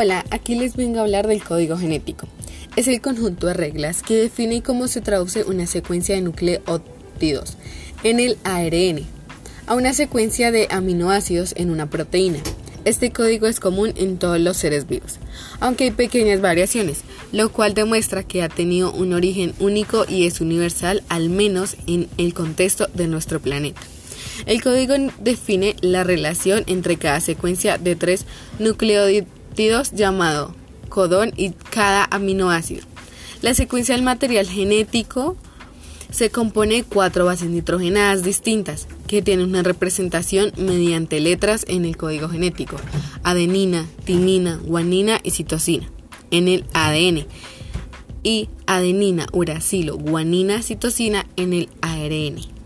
Hola, aquí les vengo a hablar del código genético. Es el conjunto de reglas que define cómo se traduce una secuencia de nucleótidos en el ARN a una secuencia de aminoácidos en una proteína. Este código es común en todos los seres vivos, aunque hay pequeñas variaciones, lo cual demuestra que ha tenido un origen único y es universal al menos en el contexto de nuestro planeta. El código define la relación entre cada secuencia de tres nucleótidos llamado codón y cada aminoácido. La secuencia del material genético se compone de cuatro bases nitrogenadas distintas que tienen una representación mediante letras en el código genético, adenina, timina, guanina y citosina en el ADN y adenina, uracilo, guanina, citosina en el ARN.